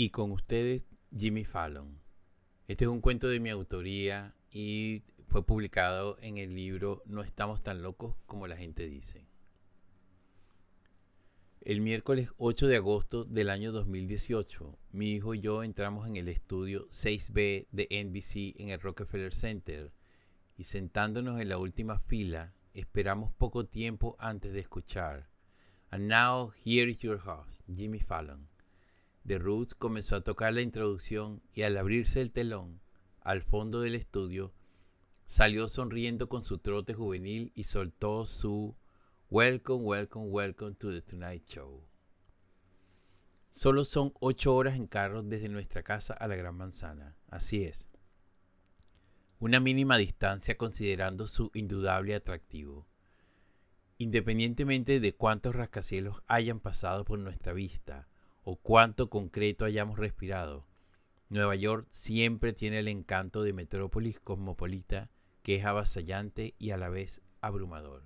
Y con ustedes, Jimmy Fallon. Este es un cuento de mi autoría y fue publicado en el libro No estamos tan locos como la gente dice. El miércoles 8 de agosto del año 2018, mi hijo y yo entramos en el estudio 6B de NBC en el Rockefeller Center y sentándonos en la última fila, esperamos poco tiempo antes de escuchar. And now here is your host, Jimmy Fallon The Roots comenzó a tocar la introducción y al abrirse el telón, al fondo del estudio, salió sonriendo con su trote juvenil y soltó su Welcome, welcome, welcome to the Tonight Show. Solo son ocho horas en carro desde nuestra casa a la Gran Manzana. Así es. Una mínima distancia considerando su indudable atractivo. Independientemente de cuántos rascacielos hayan pasado por nuestra vista, o cuánto concreto hayamos respirado, Nueva York siempre tiene el encanto de metrópolis cosmopolita que es avasallante y a la vez abrumador.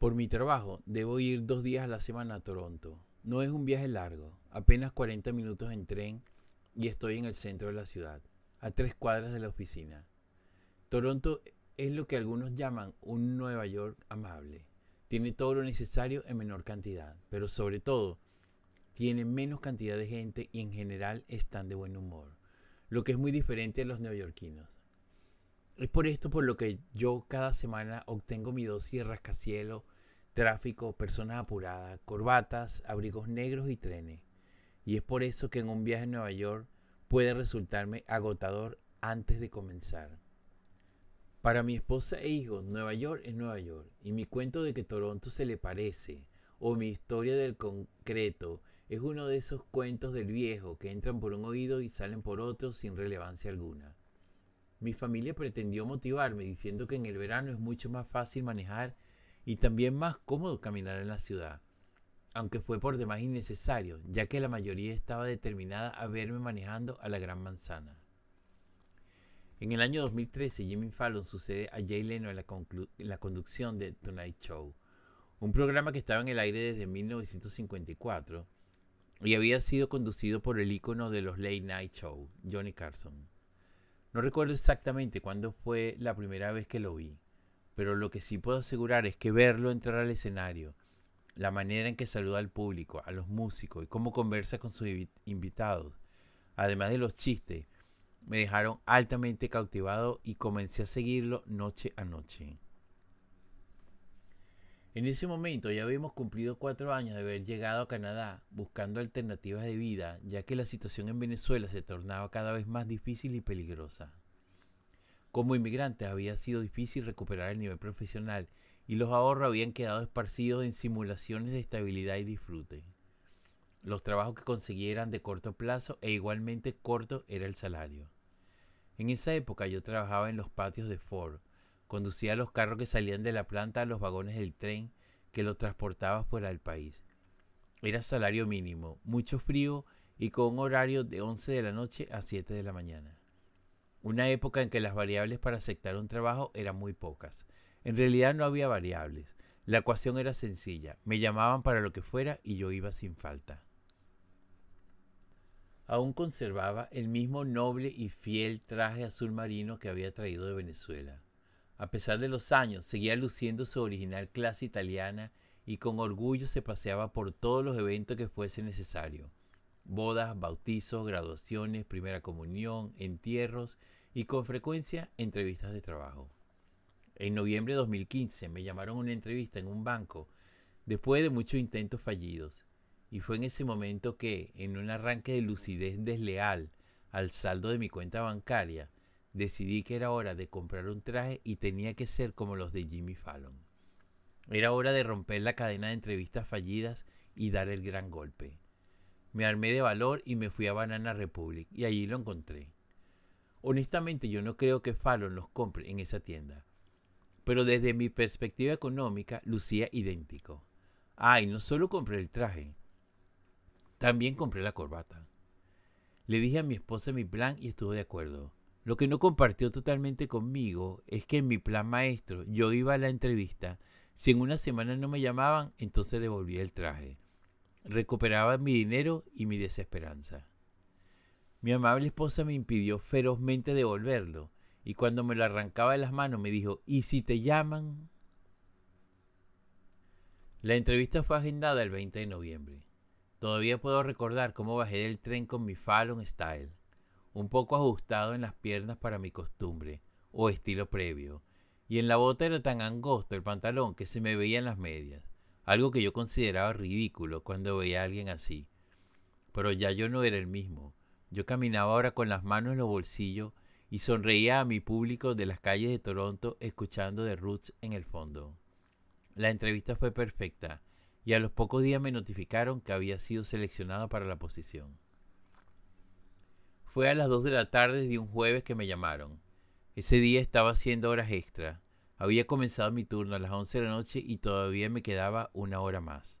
Por mi trabajo debo ir dos días a la semana a Toronto. No es un viaje largo, apenas 40 minutos en tren y estoy en el centro de la ciudad, a tres cuadras de la oficina. Toronto es lo que algunos llaman un Nueva York amable. Tiene todo lo necesario en menor cantidad, pero sobre todo tienen menos cantidad de gente y en general están de buen humor, lo que es muy diferente a los neoyorquinos. Es por esto por lo que yo cada semana obtengo mi dosis de rascacielos, tráfico, personas apuradas, corbatas, abrigos negros y trenes. Y es por eso que en un viaje a Nueva York puede resultarme agotador antes de comenzar. Para mi esposa e hijos, Nueva York es Nueva York, y mi cuento de que Toronto se le parece, o mi historia del concreto, es uno de esos cuentos del viejo que entran por un oído y salen por otro sin relevancia alguna. Mi familia pretendió motivarme diciendo que en el verano es mucho más fácil manejar y también más cómodo caminar en la ciudad, aunque fue por demás innecesario, ya que la mayoría estaba determinada a verme manejando a la Gran Manzana. En el año 2013, Jimmy Fallon sucede a Jay Leno en la, en la conducción de Tonight Show, un programa que estaba en el aire desde 1954 y había sido conducido por el ícono de los late night show, Johnny Carson. No recuerdo exactamente cuándo fue la primera vez que lo vi, pero lo que sí puedo asegurar es que verlo entrar al escenario, la manera en que saluda al público, a los músicos y cómo conversa con sus invitados, además de los chistes, me dejaron altamente cautivado y comencé a seguirlo noche a noche. En ese momento ya habíamos cumplido cuatro años de haber llegado a Canadá buscando alternativas de vida, ya que la situación en Venezuela se tornaba cada vez más difícil y peligrosa. Como inmigrantes había sido difícil recuperar el nivel profesional y los ahorros habían quedado esparcidos en simulaciones de estabilidad y disfrute. Los trabajos que conseguí eran de corto plazo e igualmente corto era el salario. En esa época yo trabajaba en los patios de Ford, Conducía los carros que salían de la planta a los vagones del tren que los transportaba fuera del país. Era salario mínimo, mucho frío y con un horario de 11 de la noche a 7 de la mañana. Una época en que las variables para aceptar un trabajo eran muy pocas. En realidad no había variables. La ecuación era sencilla. Me llamaban para lo que fuera y yo iba sin falta. Aún conservaba el mismo noble y fiel traje azul marino que había traído de Venezuela. A pesar de los años, seguía luciendo su original clase italiana y con orgullo se paseaba por todos los eventos que fuese necesario. Bodas, bautizos, graduaciones, primera comunión, entierros y con frecuencia entrevistas de trabajo. En noviembre de 2015 me llamaron a una entrevista en un banco después de muchos intentos fallidos y fue en ese momento que, en un arranque de lucidez desleal al saldo de mi cuenta bancaria, decidí que era hora de comprar un traje y tenía que ser como los de Jimmy Fallon. Era hora de romper la cadena de entrevistas fallidas y dar el gran golpe. Me armé de valor y me fui a Banana Republic y allí lo encontré. Honestamente yo no creo que Fallon los compre en esa tienda, pero desde mi perspectiva económica lucía idéntico. Ah, y no solo compré el traje, también compré la corbata. Le dije a mi esposa mi plan y estuvo de acuerdo. Lo que no compartió totalmente conmigo es que en mi plan maestro yo iba a la entrevista, si en una semana no me llamaban, entonces devolvía el traje. recuperaba mi dinero y mi desesperanza. Mi amable esposa me impidió ferozmente devolverlo, y cuando me lo arrancaba de las manos me dijo, ¿y si te llaman? La entrevista fue agendada el 20 de noviembre. Todavía puedo recordar cómo bajé del tren con mi Fallon Style, un poco ajustado en las piernas para mi costumbre, o estilo previo, y en la bota era tan angosto el pantalón que se me veían las medias, algo que yo consideraba ridículo cuando veía a alguien así. Pero ya yo no era el mismo. Yo caminaba ahora con las manos en los bolsillos y sonreía a mi público de las calles de Toronto escuchando The Roots en el fondo. La entrevista fue perfecta y a los pocos días me notificaron que había sido seleccionado para la posición. Fue a las 2 de la tarde de un jueves que me llamaron. Ese día estaba haciendo horas extra. Había comenzado mi turno a las 11 de la noche y todavía me quedaba una hora más.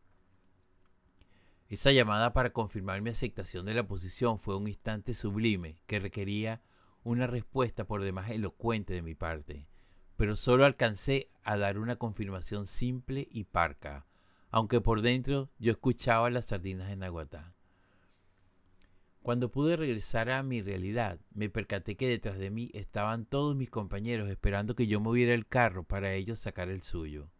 Esa llamada para confirmar mi aceptación de la posición fue un instante sublime que requería una respuesta por demás elocuente de mi parte pero solo alcancé a dar una confirmación simple y parca, aunque por dentro yo escuchaba las sardinas de Naguatá. Cuando pude regresar a mi realidad, me percaté que detrás de mí estaban todos mis compañeros esperando que yo moviera el carro para ellos sacar el suyo.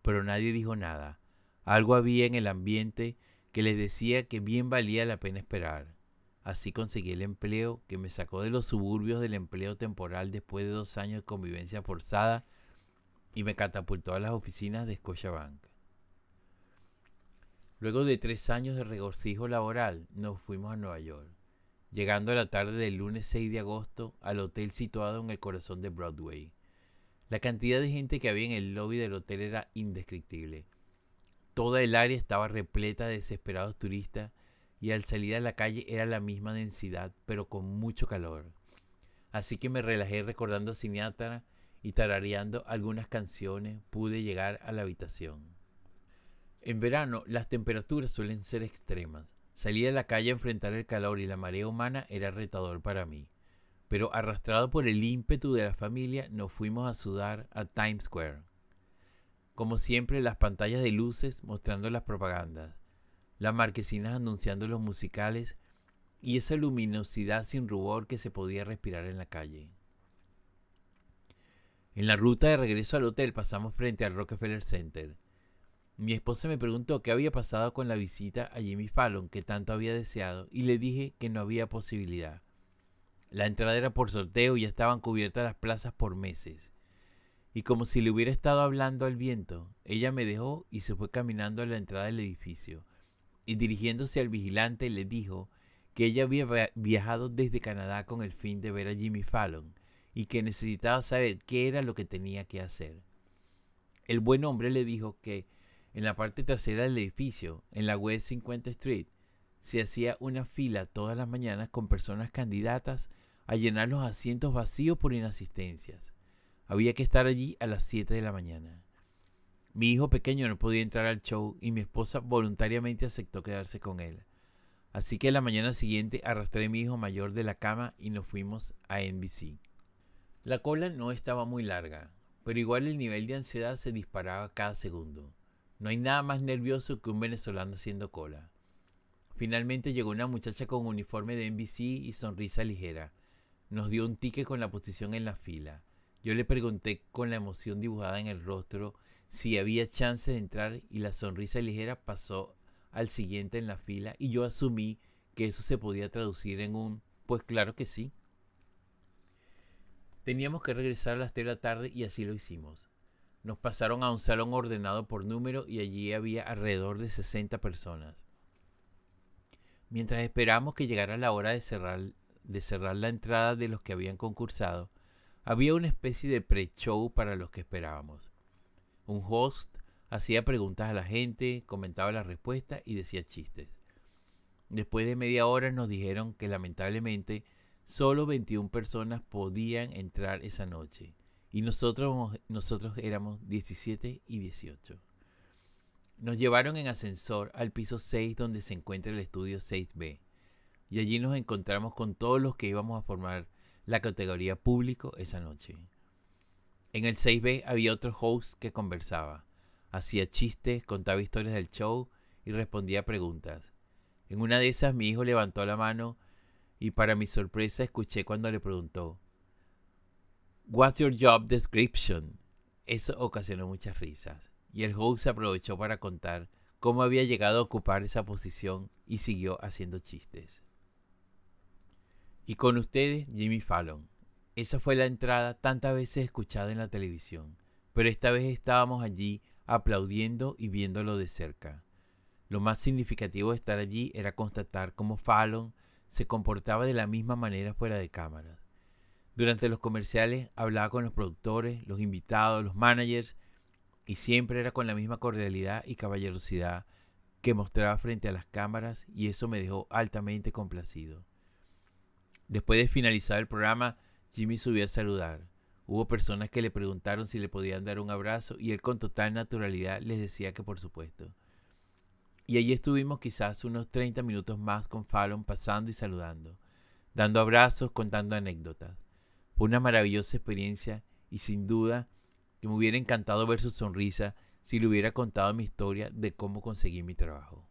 Pero nadie dijo nada. Algo había en el ambiente que les decía que bien valía la pena esperar. Así conseguí el empleo que me sacó de los suburbios del empleo temporal después de dos años de convivencia forzada y me catapultó a las oficinas de Scotiabank. Luego de tres años de regocijo laboral, nos fuimos a Nueva York, llegando a la tarde del lunes 6 de agosto al hotel situado en el corazón de Broadway. La cantidad de gente que había en el lobby del hotel era indescriptible. Toda el área estaba repleta de desesperados turistas y al salir a la calle era la misma densidad, pero con mucho calor. Así que me relajé recordando a Sinatra y tarareando algunas canciones pude llegar a la habitación. En verano las temperaturas suelen ser extremas. Salir a la calle a enfrentar el calor y la marea humana era retador para mí. Pero arrastrado por el ímpetu de la familia, nos fuimos a sudar a Times Square. Como siempre, las pantallas de luces mostrando las propagandas las marquesinas anunciando los musicales y esa luminosidad sin rubor que se podía respirar en la calle. En la ruta de regreso al hotel pasamos frente al Rockefeller Center. Mi esposa me preguntó qué había pasado con la visita a Jimmy Fallon que tanto había deseado y le dije que no había posibilidad. La entrada era por sorteo y ya estaban cubiertas las plazas por meses. Y como si le hubiera estado hablando al viento, ella me dejó y se fue caminando a la entrada del edificio y dirigiéndose al vigilante le dijo que ella había viajado desde Canadá con el fin de ver a Jimmy Fallon y que necesitaba saber qué era lo que tenía que hacer. El buen hombre le dijo que en la parte trasera del edificio, en la West 50 Street, se hacía una fila todas las mañanas con personas candidatas a llenar los asientos vacíos por inasistencias. Había que estar allí a las 7 de la mañana. Mi hijo pequeño no podía entrar al show y mi esposa voluntariamente aceptó quedarse con él. Así que la mañana siguiente arrastré a mi hijo mayor de la cama y nos fuimos a NBC. La cola no estaba muy larga, pero igual el nivel de ansiedad se disparaba cada segundo. No hay nada más nervioso que un venezolano haciendo cola. Finalmente llegó una muchacha con uniforme de NBC y sonrisa ligera. Nos dio un ticket con la posición en la fila. Yo le pregunté con la emoción dibujada en el rostro si había chance de entrar y la sonrisa ligera pasó al siguiente en la fila y yo asumí que eso se podía traducir en un pues claro que sí. Teníamos que regresar a las 3 de la tarde y así lo hicimos. Nos pasaron a un salón ordenado por número y allí había alrededor de 60 personas. Mientras esperamos que llegara la hora de cerrar, de cerrar la entrada de los que habían concursado, había una especie de pre-show para los que esperábamos. Un host hacía preguntas a la gente, comentaba las respuestas y decía chistes. Después de media hora nos dijeron que lamentablemente solo 21 personas podían entrar esa noche y nosotros, nosotros éramos 17 y 18. Nos llevaron en ascensor al piso 6 donde se encuentra el estudio 6B y allí nos encontramos con todos los que íbamos a formar la categoría público esa noche. En el 6B había otro host que conversaba, hacía chistes, contaba historias del show y respondía preguntas. En una de esas mi hijo levantó la mano y para mi sorpresa escuché cuando le preguntó, What's your job description? Eso ocasionó muchas risas y el host aprovechó para contar cómo había llegado a ocupar esa posición y siguió haciendo chistes. Y con ustedes, Jimmy Fallon. Esa fue la entrada tantas veces escuchada en la televisión, pero esta vez estábamos allí aplaudiendo y viéndolo de cerca. Lo más significativo de estar allí era constatar cómo Fallon se comportaba de la misma manera fuera de cámaras. Durante los comerciales hablaba con los productores, los invitados, los managers y siempre era con la misma cordialidad y caballerosidad que mostraba frente a las cámaras y eso me dejó altamente complacido. Después de finalizar el programa, Jimmy subió a saludar. Hubo personas que le preguntaron si le podían dar un abrazo y él con total naturalidad les decía que por supuesto. Y allí estuvimos quizás unos 30 minutos más con Fallon pasando y saludando, dando abrazos, contando anécdotas. Fue una maravillosa experiencia y sin duda que me hubiera encantado ver su sonrisa si le hubiera contado mi historia de cómo conseguí mi trabajo.